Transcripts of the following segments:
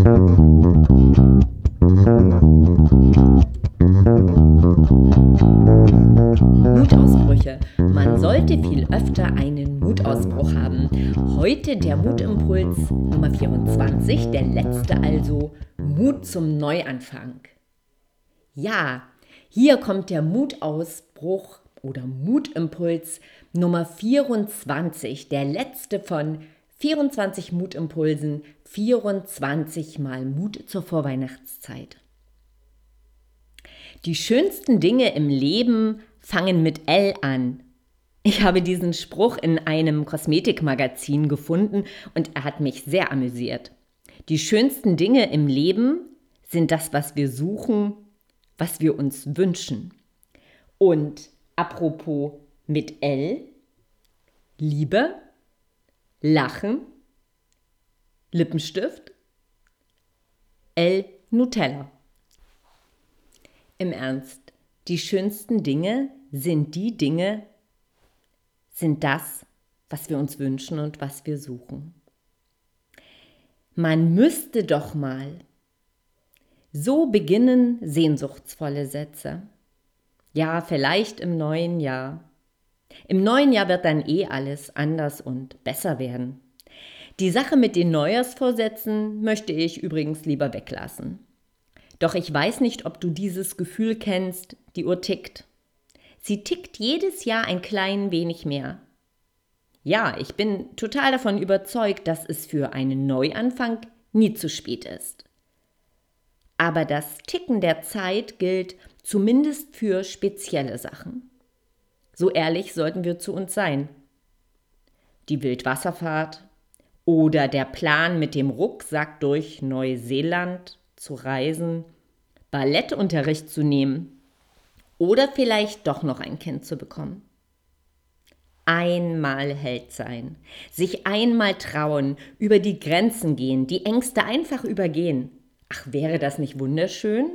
Mutausbrüche. Man sollte viel öfter einen Mutausbruch haben. Heute der Mutimpuls Nummer 24, der letzte also Mut zum Neuanfang. Ja, hier kommt der Mutausbruch oder Mutimpuls Nummer 24, der letzte von 24 Mutimpulsen, 24 mal Mut zur Vorweihnachtszeit. Die schönsten Dinge im Leben fangen mit L an. Ich habe diesen Spruch in einem Kosmetikmagazin gefunden und er hat mich sehr amüsiert. Die schönsten Dinge im Leben sind das, was wir suchen, was wir uns wünschen. Und apropos mit L, Liebe, Lachen, Lippenstift, L Nutella. Im Ernst, die schönsten Dinge sind die Dinge, sind das, was wir uns wünschen und was wir suchen. Man müsste doch mal. So beginnen sehnsuchtsvolle Sätze. Ja, vielleicht im neuen Jahr. Im neuen Jahr wird dann eh alles anders und besser werden. Die Sache mit den Neujahrsvorsätzen möchte ich übrigens lieber weglassen. Doch ich weiß nicht, ob du dieses Gefühl kennst, die Uhr tickt. Sie tickt jedes Jahr ein klein wenig mehr. Ja, ich bin total davon überzeugt, dass es für einen Neuanfang nie zu spät ist. Aber das Ticken der Zeit gilt zumindest für spezielle Sachen. So ehrlich sollten wir zu uns sein. Die Wildwasserfahrt oder der Plan mit dem Rucksack durch Neuseeland zu reisen, Ballettunterricht zu nehmen oder vielleicht doch noch ein Kind zu bekommen. Einmal Held sein, sich einmal trauen, über die Grenzen gehen, die Ängste einfach übergehen. Ach, wäre das nicht wunderschön?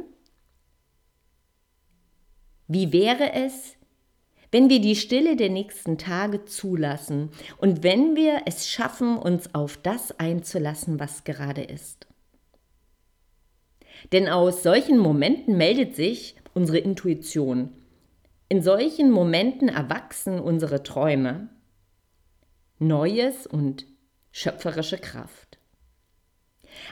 Wie wäre es, wenn wir die Stille der nächsten Tage zulassen und wenn wir es schaffen, uns auf das einzulassen, was gerade ist? Denn aus solchen Momenten meldet sich unsere Intuition. In solchen Momenten erwachsen unsere Träume. Neues und schöpferische Kraft.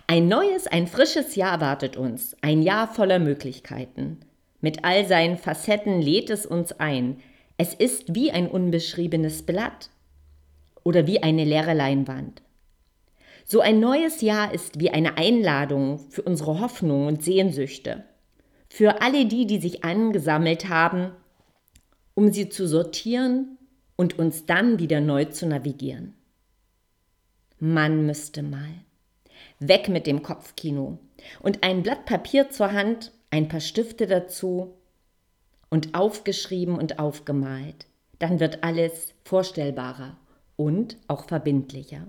Ein neues, ein frisches Jahr erwartet uns, ein Jahr voller Möglichkeiten. Mit all seinen Facetten lädt es uns ein. Es ist wie ein unbeschriebenes Blatt oder wie eine leere Leinwand. So ein neues Jahr ist wie eine Einladung für unsere Hoffnungen und Sehnsüchte, für alle die, die sich angesammelt haben, um sie zu sortieren und uns dann wieder neu zu navigieren. Man müsste mal. Weg mit dem Kopfkino und ein Blatt Papier zur Hand, ein paar Stifte dazu und aufgeschrieben und aufgemalt. Dann wird alles vorstellbarer und auch verbindlicher.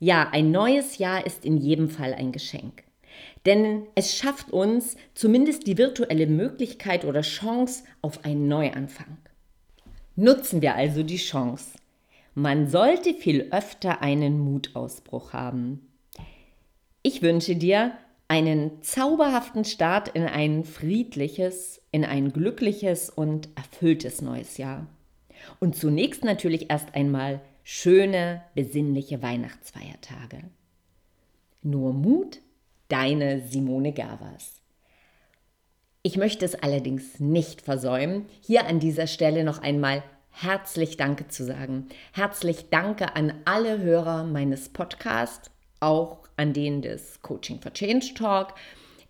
Ja, ein neues Jahr ist in jedem Fall ein Geschenk. Denn es schafft uns zumindest die virtuelle Möglichkeit oder Chance auf einen Neuanfang. Nutzen wir also die Chance. Man sollte viel öfter einen Mutausbruch haben. Ich wünsche dir einen zauberhaften Start in ein friedliches, in ein glückliches und erfülltes neues Jahr. Und zunächst natürlich erst einmal schöne, besinnliche Weihnachtsfeiertage. Nur Mut, deine Simone Gervers. Ich möchte es allerdings nicht versäumen, hier an dieser Stelle noch einmal herzlich Danke zu sagen. Herzlich Danke an alle Hörer meines Podcasts, auch an denen des Coaching for Change Talk.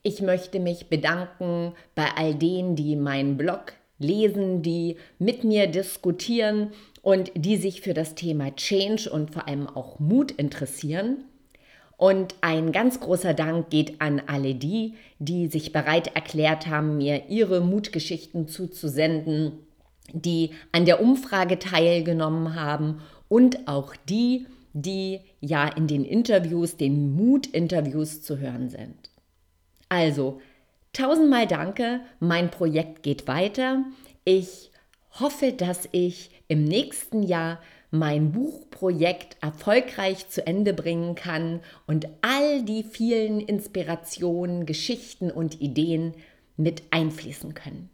Ich möchte mich bedanken bei all denen, die meinen Blog lesen, die mit mir diskutieren und die sich für das Thema Change und vor allem auch Mut interessieren. Und ein ganz großer Dank geht an alle die, die sich bereit erklärt haben, mir ihre Mutgeschichten zuzusenden, die an der Umfrage teilgenommen haben und auch die, die ja in den Interviews, den Mut-Interviews zu hören sind. Also, tausendmal danke, mein Projekt geht weiter. Ich hoffe, dass ich im nächsten Jahr mein Buchprojekt erfolgreich zu Ende bringen kann und all die vielen Inspirationen, Geschichten und Ideen mit einfließen können.